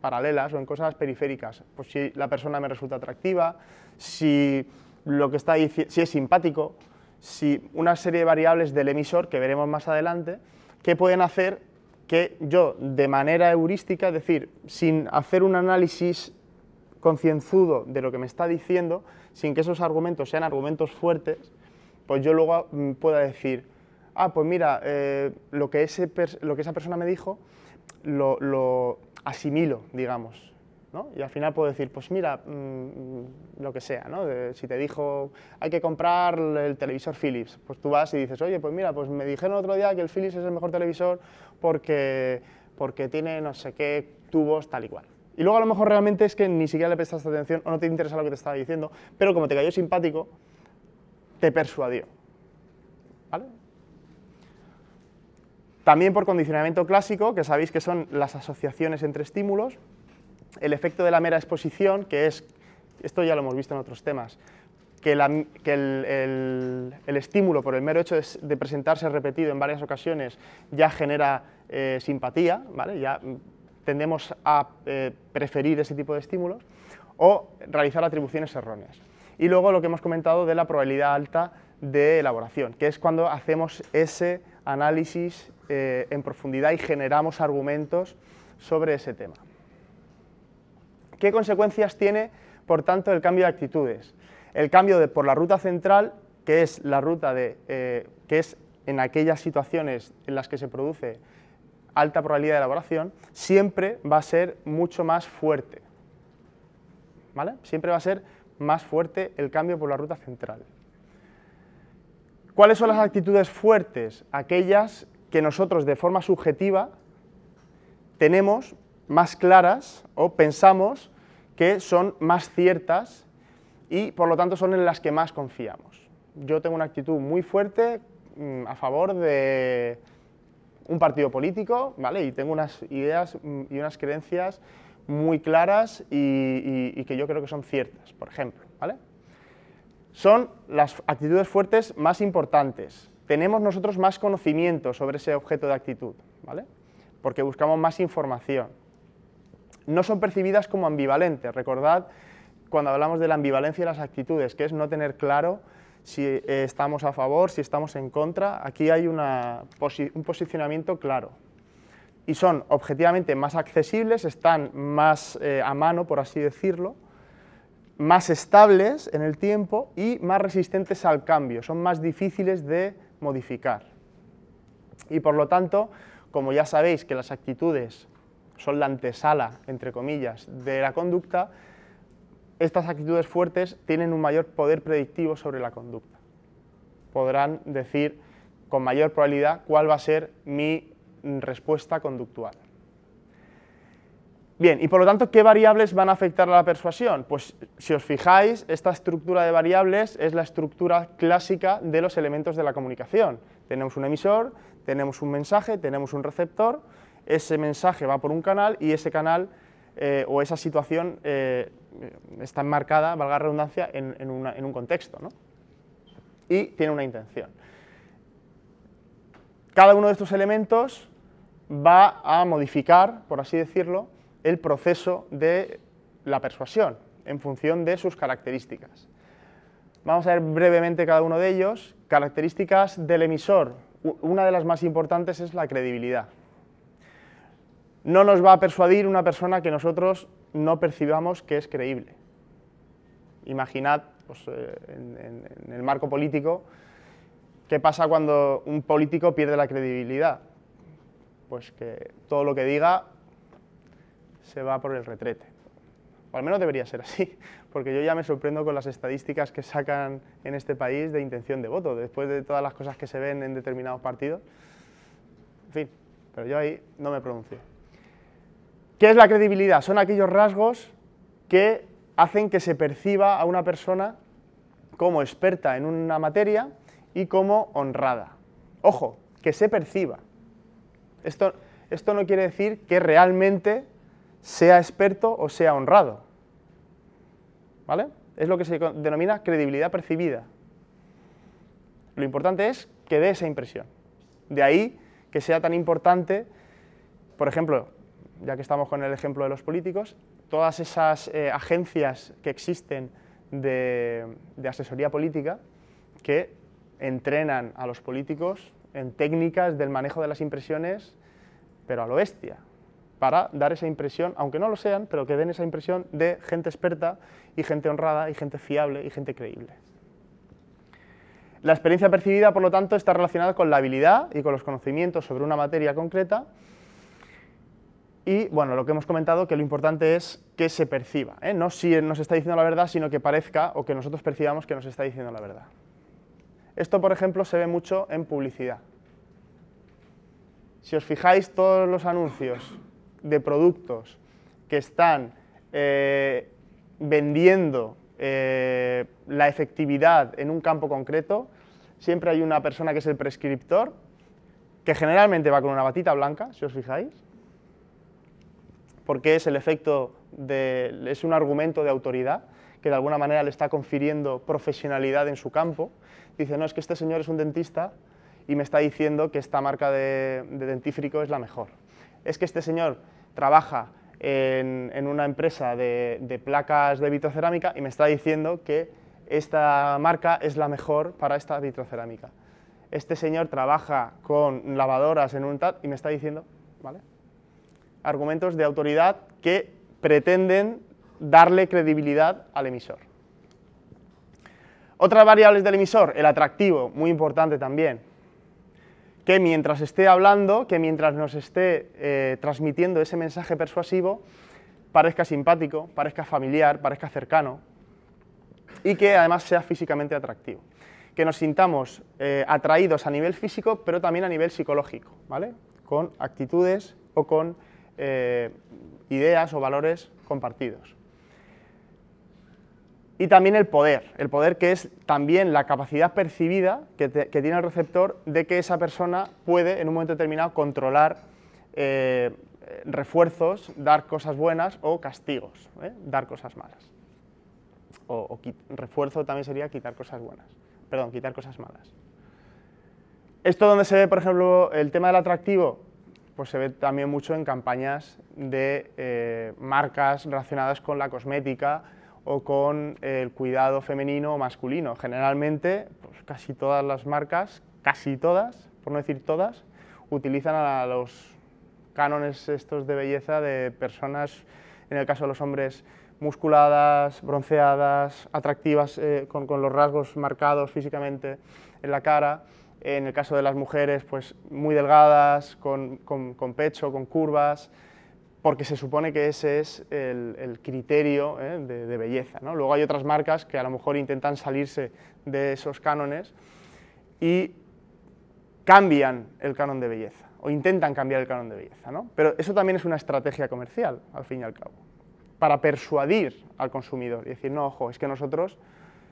paralelas o en cosas periféricas. Pues si la persona me resulta atractiva, si lo que está dici- si es simpático, si una serie de variables del emisor que veremos más adelante que pueden hacer que yo de manera heurística, es decir, sin hacer un análisis concienzudo de lo que me está diciendo, sin que esos argumentos sean argumentos fuertes, pues yo luego mm, pueda decir, ah, pues mira, eh, lo, que esa persona me dijo lo, lo asimilo, digamos. ¿no? Y al final puedo decir, pues mira, mm, lo que sea, ¿no? De- si te dijo, hay que comprar el televisor Philips, pues tú vas y dices, oye, pues mira, pues me dijeron otro día que el Philips es el mejor televisor porque, porque tiene no sé qué tubos tal y cual. Y luego a lo mejor realmente es que ni siquiera le prestaste atención o no te interesa lo que te estaba diciendo, pero como te cayó simpático, te persuadió. También por condicionamiento clásico, que sabéis que son las asociaciones entre estímulos, el efecto de la mera exposición, que es, esto ya lo hemos visto en otros temas, que, la- que el, el- estímulo por el mero hecho de, presentarse repetido en varias ocasiones ya genera eh, simpatía, ¿vale? ya tendemos a eh, preferir ese tipo de estímulos, o realizar atribuciones erróneas. Y luego lo que hemos comentado de la probabilidad alta de elaboración, que es cuando hacemos ese análisis eh, en profundidad y generamos argumentos sobre ese tema. ¿Qué consecuencias tiene, por tanto, el cambio de actitudes? El cambio por la ruta central, que es la ruta de, eh, que es en aquellas situaciones en las que se produce alta probabilidad de elaboración, siempre va a ser mucho más fuerte. ¿Vale? Siempre va a ser más fuerte el cambio por la ruta central. ¿Cuáles son las actitudes fuertes? Aquellas que nosotros de forma subjetiva tenemos más claras o pensamos que son más ciertas y por lo tanto son en las que más confiamos. Yo tengo una actitud muy fuerte mm, a favor de un partido político, ¿vale? Y tengo unas ideas mm, y unas creencias muy claras y, y- que yo creo que son ciertas, por ejemplo. Son las actitudes fuertes más importantes. Tenemos nosotros más conocimiento sobre ese objeto de actitud, ¿vale? Porque buscamos más información. No son percibidas como ambivalentes. Recordad cuando hablamos de la ambivalencia de las actitudes, que es no tener claro si eh, estamos a favor, si estamos en contra. Aquí hay una posi- un posicionamiento claro. Y son objetivamente más accesibles, están más eh, a mano, por así decirlo, más estables en el tiempo y más resistentes al cambio, son más difíciles de modificar. Y por lo tanto, como ya sabéis que las actitudes son la antesala, entre comillas, de la conducta, estas actitudes fuertes tienen un mayor poder predictivo sobre la conducta. Podrán decir con mayor probabilidad cuál va a ser mi respuesta conductual. Bien, y por lo tanto, ¿qué variables van a afectar a la persuasión? Pues si os fijáis, esta estructura de variables es la estructura clásica de los elementos de la comunicación. Tenemos un emisor, tenemos un mensaje, tenemos un receptor, ese mensaje va por un canal y ese canal eh, o esa situación eh, está enmarcada, valga la redundancia, en, en un contexto, ¿no? Y tiene una intención. Cada uno de estos elementos va a modificar, por así decirlo, el proceso de la persuasión en función de sus características. Vamos a ver brevemente cada uno de ellos. Características del emisor. Una de las más importantes es la credibilidad. No nos va a persuadir una persona que nosotros no percibamos que es creíble. Imaginad pues, eh, en- en el marco político qué pasa cuando un político pierde la credibilidad. Pues que todo lo que diga se va por el retrete. O al menos debería ser así, porque yo ya me sorprendo con las estadísticas que sacan en este país de intención de voto, después de todas las cosas que se ven en determinados partidos. En fin, pero yo ahí no me pronuncio. ¿Qué es la credibilidad? Son aquellos rasgos que hacen que se perciba a una persona como experta en una materia y como honrada. Ojo, que se perciba. Esto, esto no quiere decir que realmente sea experto o sea honrado. ¿Vale? Es lo que se denomina credibilidad percibida. Lo importante es que dé esa impresión. De ahí que sea tan importante, por ejemplo, ya que estamos con el ejemplo de los políticos, todas esas eh, agencias que existen de, de asesoría política que entrenan a los políticos en técnicas del manejo de las impresiones, pero a lo bestia, para dar esa impresión, aunque no lo sean, pero que den esa impresión de gente experta y gente honrada y gente fiable y gente creíble. La experiencia percibida, por lo tanto, está relacionada con la habilidad y con los conocimientos sobre una materia concreta. Y bueno, lo que hemos comentado, que lo importante es que se perciba, ¿eh? no si nos está diciendo la verdad, sino que parezca o que nosotros percibamos que nos está diciendo la verdad. Esto, por ejemplo, se ve mucho en publicidad. Si os fijáis, todos los anuncios de productos que están eh, vendiendo eh, la efectividad en un campo concreto, siempre hay una persona que es el prescriptor, que generalmente va con una batita blanca, si os fijáis, porque es el efecto de, es un argumento de autoridad que de alguna manera le está confiriendo profesionalidad en su campo. Dice, no, es que este señor es un dentista y me está diciendo que esta marca de, de dentífrico es la mejor. Es que este señor trabaja en, una empresa de, placas de vitrocerámica y me está diciendo que esta marca es la mejor para esta vitrocerámica. Este señor trabaja con lavadoras en un TAT y me está diciendo, ¿vale? Argumentos de autoridad que pretenden darle credibilidad al emisor. Otras variables del emisor, el atractivo, muy importante también que mientras esté hablando, que mientras nos esté eh, transmitiendo ese mensaje persuasivo, parezca simpático, parezca familiar, parezca cercano y que además sea físicamente atractivo. Que nos sintamos eh, atraídos a nivel físico, pero también a nivel psicológico, ¿vale? Con actitudes o con eh, ideas o valores compartidos. Y también el poder, el poder que es también la capacidad percibida que, tiene el receptor de que esa persona puede en un momento determinado controlar eh, refuerzos, dar cosas buenas o castigos, ¿eh? dar cosas malas. O, refuerzo también sería quitar cosas buenas, perdón, quitar cosas malas. Esto donde se ve, por ejemplo, el tema del atractivo, pues se ve también mucho en campañas de eh, marcas relacionadas con la cosmética, o con el cuidado femenino o masculino. Generalmente, pues casi todas las marcas, casi todas, por no decir todas, utilizan a los cánones estos de belleza de personas, en el caso de los hombres, musculadas, bronceadas, atractivas, eh, con, los rasgos marcados físicamente en la cara. En el caso de las mujeres, pues muy delgadas, con, con pecho, con curvas, porque se supone que ese es el, criterio ¿eh? de, belleza. Luego hay otras marcas que a lo mejor intentan salirse de esos cánones y cambian el canon de belleza, o intentan cambiar el canon de belleza. Pero eso también es una estrategia comercial, al fin y al cabo, para persuadir al consumidor y decir, no, ojo, es que nosotros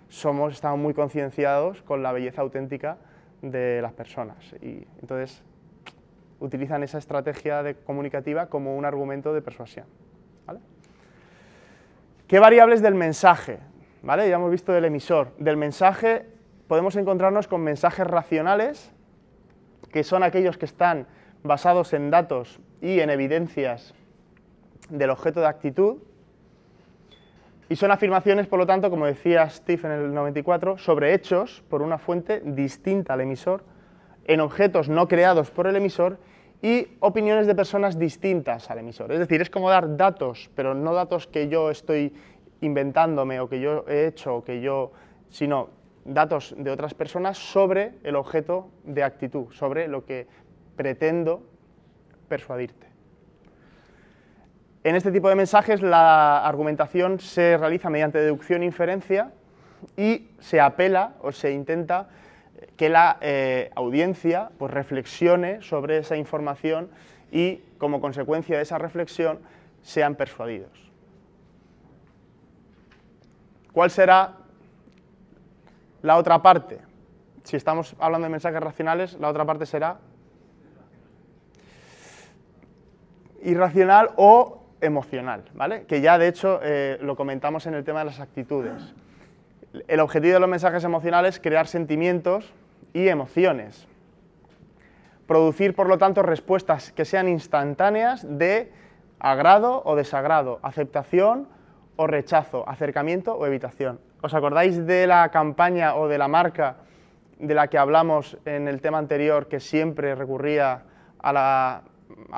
somos, estamos muy concienciados con la belleza auténtica de las personas. Y entonces utilizan esa estrategia de comunicativa como un argumento de persuasión. ¿Qué variables del mensaje? ¿Vale? Ya hemos visto del emisor. Del mensaje podemos encontrarnos con mensajes racionales, que son aquellos que están basados en datos y en evidencias del objeto de actitud, y son afirmaciones, por lo tanto, como decía Steve en el 94, sobre hechos por una fuente distinta al emisor, en objetos no creados por el emisor y opiniones de personas distintas al emisor. Es decir, es como dar datos, pero no datos que yo estoy inventándome o que yo he hecho o que yo, sino datos de otras personas sobre el objeto de actitud, sobre lo que pretendo persuadirte. En este tipo de mensajes la argumentación se realiza mediante deducción e inferencia y se apela o se intenta que la eh, audiencia pues, reflexione sobre esa información y, como consecuencia de esa reflexión, sean persuadidos. ¿Cuál será la otra parte? Si estamos hablando de mensajes racionales, la otra parte será irracional o emocional, ¿vale? Que ya de hecho eh, lo comentamos en el tema de las actitudes. El objetivo de los mensajes emocionales es crear sentimientos y emociones. Producir, por lo tanto, respuestas que sean instantáneas de agrado o desagrado, aceptación o rechazo, acercamiento o evitación. ¿Os acordáis de la campaña o de la marca de la que hablamos en el tema anterior que siempre recurría a,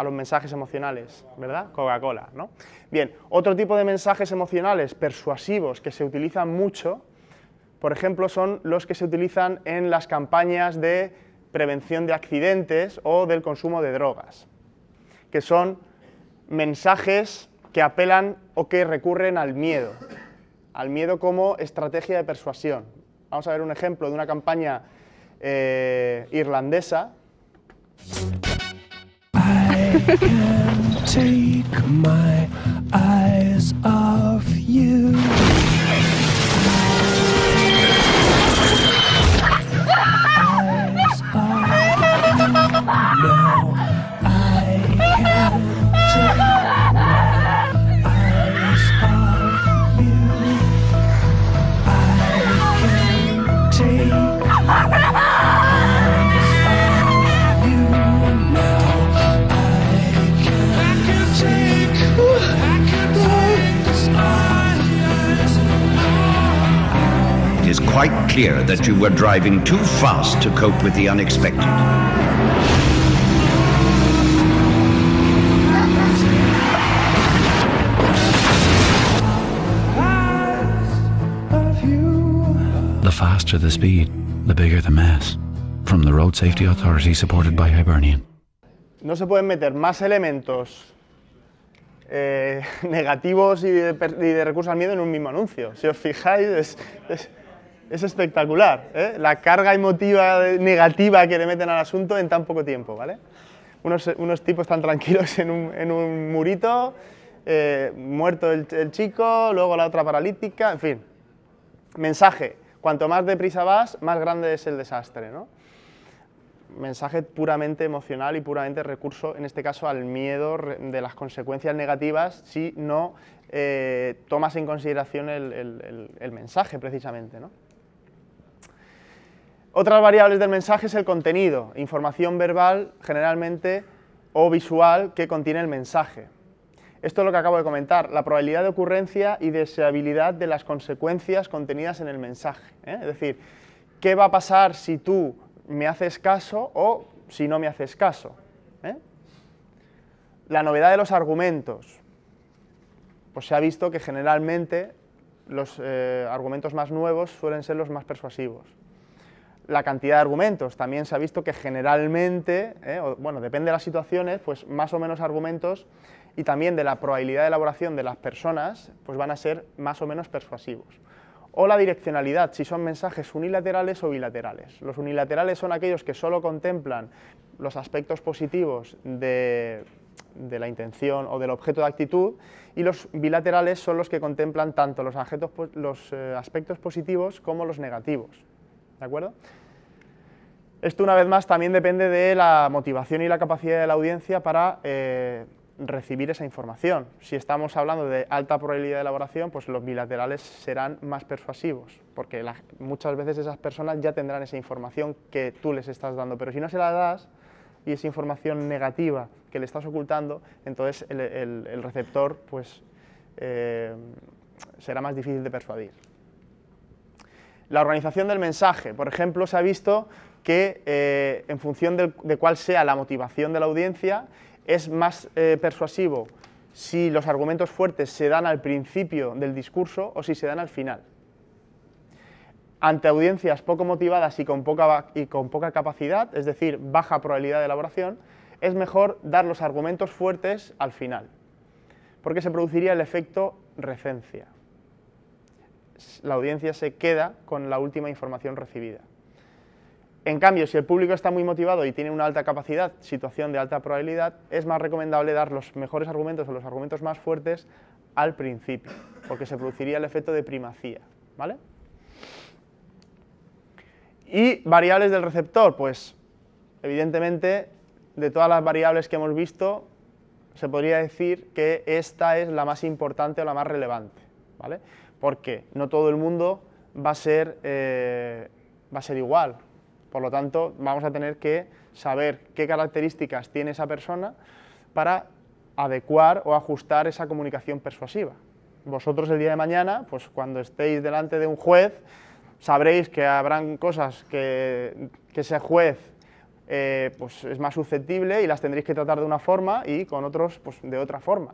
los mensajes emocionales, ¿verdad? Coca-Cola, ¿no? Bien, otro tipo de mensajes emocionales persuasivos que se utilizan mucho, por ejemplo, son los que se utilizan en las campañas de prevención de accidentes o del consumo de drogas, que son mensajes que apelan o que recurren al miedo, al miedo como estrategia de persuasión. Vamos a ver un ejemplo de una campaña eh, irlandesa. Quite clear that you were driving too fast to cope with the unexpected. The faster the speed, the bigger the mess. From the Road Safety Authority supported by Hibernian. No se pueden meter más elementos eh, negativos y de, y de, recursos al miedo en un mismo anuncio. Si os fijáis, es, es, es espectacular, ¿eh? la carga emotiva negativa que le meten al asunto en tan poco tiempo, ¿vale? Unos, unos tipos tan tranquilos en un, en un murito, eh, muerto el, chico, luego la otra paralítica, en fin. Mensaje, cuanto más deprisa vas, más grande es el desastre, ¿no? Mensaje puramente emocional y puramente recurso, en este caso, al miedo de las consecuencias negativas si no eh, tomas en consideración el, el, el mensaje, precisamente, ¿no? Otras variables del mensaje es el contenido, información verbal generalmente o visual que contiene el mensaje. Esto es lo que acabo de comentar, la probabilidad de ocurrencia y deseabilidad de las consecuencias contenidas en el mensaje. ¿eh? Es decir, ¿qué va a pasar si tú me haces caso o si no me haces caso? ¿eh? La novedad de los argumentos. Pues se ha visto que generalmente los eh, argumentos más nuevos suelen ser los más persuasivos la cantidad de argumentos. También se ha visto que generalmente, eh, bueno, depende de las situaciones, pues más o menos argumentos y también de la probabilidad de elaboración de las personas, pues van a ser más o menos persuasivos. O la direccionalidad, si son mensajes unilaterales o bilaterales. Los unilaterales son aquellos que solo contemplan los aspectos positivos de, la intención o del objeto de actitud y los bilaterales son los que contemplan tanto los, los eh, aspectos positivos como los negativos. ¿De acuerdo? Esto, una vez más, también depende de la motivación y la capacidad de la audiencia para eh, recibir esa información. Si estamos hablando de alta probabilidad de elaboración, pues los bilaterales serán más persuasivos, porque muchas veces esas personas ya tendrán esa información que tú les estás dando, pero si no se la das y esa información negativa que le estás ocultando, entonces el, receptor pues, eh, será más difícil de persuadir. La organización del mensaje, por ejemplo, se ha visto que eh, en función de, cuál sea la motivación de la audiencia, es más eh, persuasivo si los argumentos fuertes se dan al principio del discurso o si se dan al final. Ante audiencias poco motivadas y con poca, y con poca capacidad, es decir, baja probabilidad de elaboración, es mejor dar los argumentos fuertes al final, porque se produciría el efecto recencia la audiencia se queda con la última información recibida. En cambio, si el público está muy motivado y tiene una alta capacidad, situación de alta probabilidad, es más recomendable dar los mejores argumentos o los argumentos más fuertes al principio, porque se produciría el efecto de primacía. ¿vale? Y variables del receptor, pues evidentemente de todas las variables que hemos visto, se podría decir que esta es la más importante o la más relevante. ¿vale? Porque no todo el mundo va a ser, eh, va a ser igual. Por lo tanto, vamos a tener que saber qué características tiene esa persona para adecuar o ajustar esa comunicación persuasiva. Vosotros el día de mañana, pues cuando estéis delante de un juez, sabréis que habrán cosas que, que ese juez eh, pues es más susceptible y las tendréis que tratar de una forma y con otros pues de otra forma.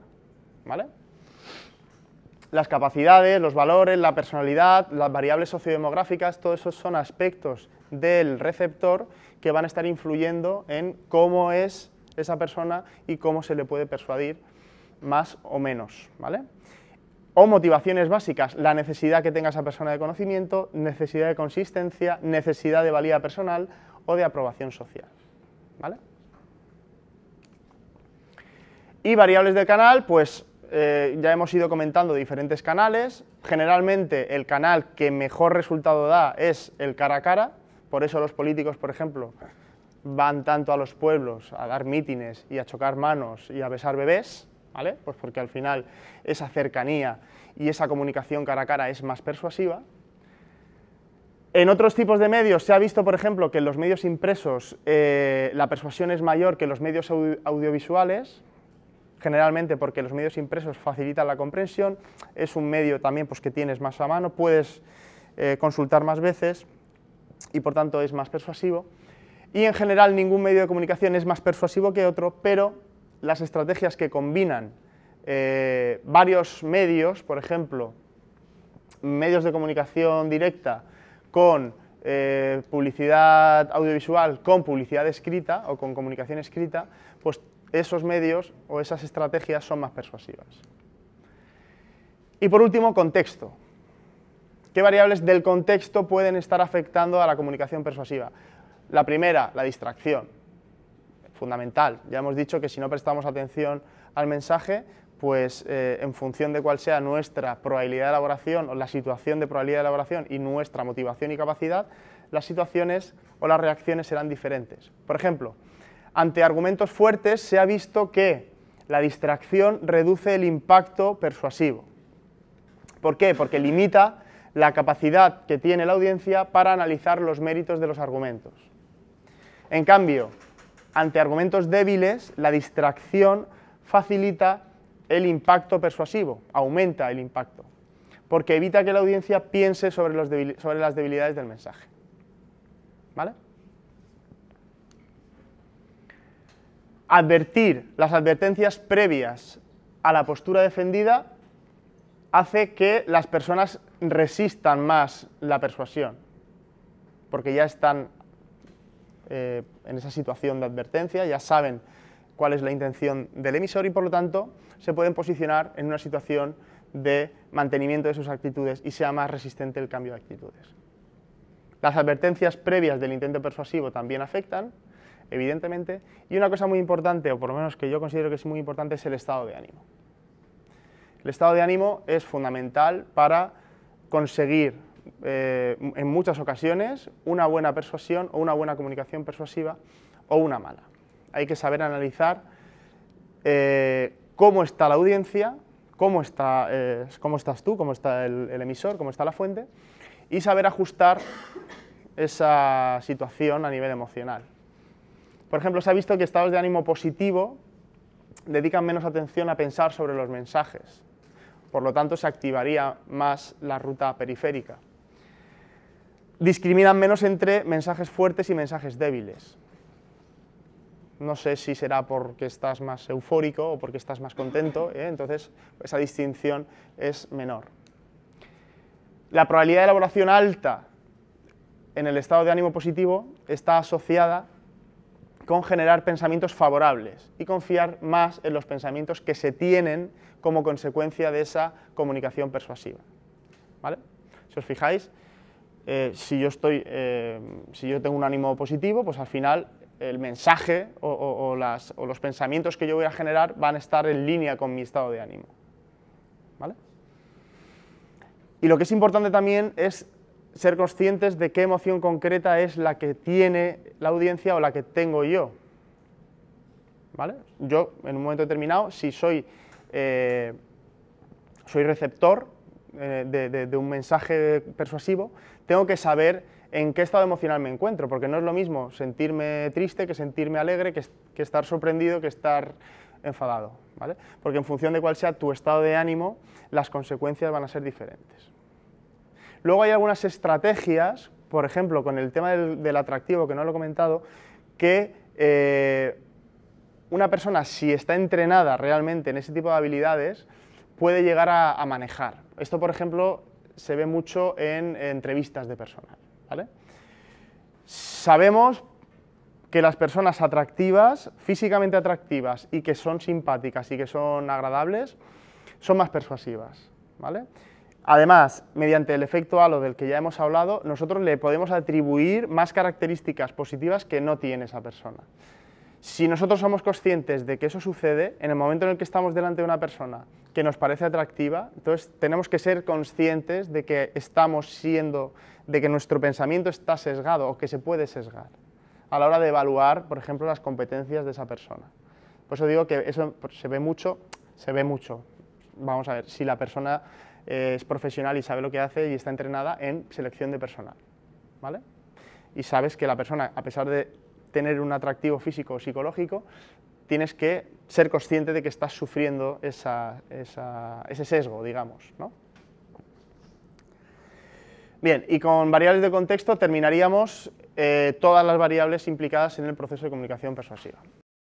¿vale? Las capacidades, los valores, la personalidad, las variables sociodemográficas, todos esos son aspectos del receptor que van a estar influyendo en cómo es esa persona y cómo se le puede persuadir más o menos. ¿vale? O motivaciones básicas, la necesidad que tenga esa persona de conocimiento, necesidad de consistencia, necesidad de valía personal o de aprobación social. ¿vale? Y variables del canal, pues eh, ya hemos ido comentando diferentes canales. Generalmente el canal que mejor resultado da es el cara a cara, por eso los políticos, por ejemplo, van tanto a los pueblos a dar mítines y a chocar manos y a besar bebés, ¿vale? Pues porque al final esa cercanía y esa comunicación cara a cara es más persuasiva. En otros tipos de medios se ha visto, por ejemplo, que en los medios impresos eh, la persuasión es mayor que en los medios audiovisuales, generalmente porque los medios impresos facilitan la comprensión, es un medio también pues, que tienes más a mano, puedes eh, consultar más veces y por tanto es más persuasivo. Y en general ningún medio de comunicación es más persuasivo que otro, pero las estrategias que combinan eh, varios medios, por ejemplo, medios de comunicación directa, con eh, publicidad audiovisual, con publicidad escrita o con comunicación escrita, pues esos medios o esas estrategias son más persuasivas. Y por último, contexto. ¿Qué variables del contexto pueden estar afectando a la comunicación persuasiva? La primera, la distracción. Fundamental. Ya hemos dicho que si no prestamos atención al mensaje, pues eh, en función de cuál sea nuestra probabilidad de elaboración o la situación de probabilidad de elaboración y nuestra motivación y capacidad, las situaciones o las reacciones serán diferentes. Por ejemplo, ante argumentos fuertes se ha visto que la distracción reduce el impacto persuasivo. ¿Por qué? Porque limita la capacidad que tiene la audiencia para analizar los méritos de los argumentos. En cambio, ante argumentos débiles, la distracción facilita el impacto persuasivo, aumenta el impacto, porque evita que la audiencia piense sobre, las debilidades del mensaje. ¿Vale? Advertir las advertencias previas a la postura defendida hace que las personas resistan más la persuasión, porque ya están eh, en esa situación de advertencia, ya saben cuál es la intención del emisor y por lo tanto se pueden posicionar en una situación de mantenimiento de sus actitudes y sea más resistente el cambio de actitudes. Las advertencias previas del intento persuasivo también afectan, evidentemente, y una cosa muy importante, o por lo menos que yo considero que es muy importante, es el estado de ánimo. El estado de ánimo es fundamental para conseguir eh, en muchas ocasiones una buena persuasión o una buena comunicación persuasiva o una mala. Hay que saber analizar eh, cómo está la audiencia, cómo, está, eh, cómo estás tú, cómo está el, emisor, cómo está la fuente, y saber ajustar esa situación a nivel emocional. Por ejemplo, se ha visto que estados de ánimo positivo dedican menos atención a pensar sobre los mensajes, por lo tanto se activaría más la ruta periférica. Discriminan menos entre mensajes fuertes y mensajes débiles no sé si será porque estás más eufórico o porque estás más contento, ¿eh? entonces esa distinción es menor. La probabilidad de elaboración alta en el estado de ánimo positivo está asociada con generar pensamientos favorables y confiar más en los pensamientos que se tienen como consecuencia de esa comunicación persuasiva. ¿Vale? Si os fijáis, eh, si, yo estoy, eh, si yo tengo un ánimo positivo, pues al final el mensaje o, los pensamientos que yo voy a generar van a estar en línea con mi estado de ánimo. ¿Vale? Y lo que es importante también es ser conscientes de qué emoción concreta es la que tiene la audiencia o la que tengo yo. ¿Vale? Yo, en un momento determinado, si soy, eh, soy receptor eh, de un mensaje persuasivo, tengo que saber en qué estado emocional me encuentro, porque no es lo mismo sentirme triste que sentirme alegre, que, estar sorprendido, que estar enfadado, ¿vale? Porque en función de cuál sea tu estado de ánimo, las consecuencias van a ser diferentes. Luego hay algunas estrategias, por ejemplo, con el tema del, atractivo, que no lo he comentado, que eh, una persona, si está entrenada realmente en ese tipo de habilidades, puede llegar a, manejar. Esto, por ejemplo, se ve mucho en, entrevistas de personal. Sabemos que las personas atractivas, físicamente atractivas y que son simpáticas y que son agradables, son más persuasivas. ¿vale? Además, mediante el efecto halo del que ya hemos hablado, nosotros le podemos atribuir más características positivas que no tiene esa persona. Si nosotros somos conscientes de que eso sucede, en el momento en el que estamos delante de una persona que nos parece atractiva, entonces tenemos que ser conscientes de que estamos siendo, de que nuestro pensamiento está sesgado o que se puede sesgar a la hora de evaluar, por ejemplo, las competencias de esa persona. Por eso digo que eso se ve mucho, se ve mucho. Vamos a ver, si la persona es profesional y sabe lo que hace y está entrenada en selección de personal, ¿vale? Y sabes que la persona, a pesar de tener un atractivo físico o psicológico, tienes que ser consciente de que estás sufriendo ese sesgo, digamos. ¿no? Bien, y con variables de contexto terminaríamos eh, todas las variables implicadas en el proceso de comunicación persuasiva.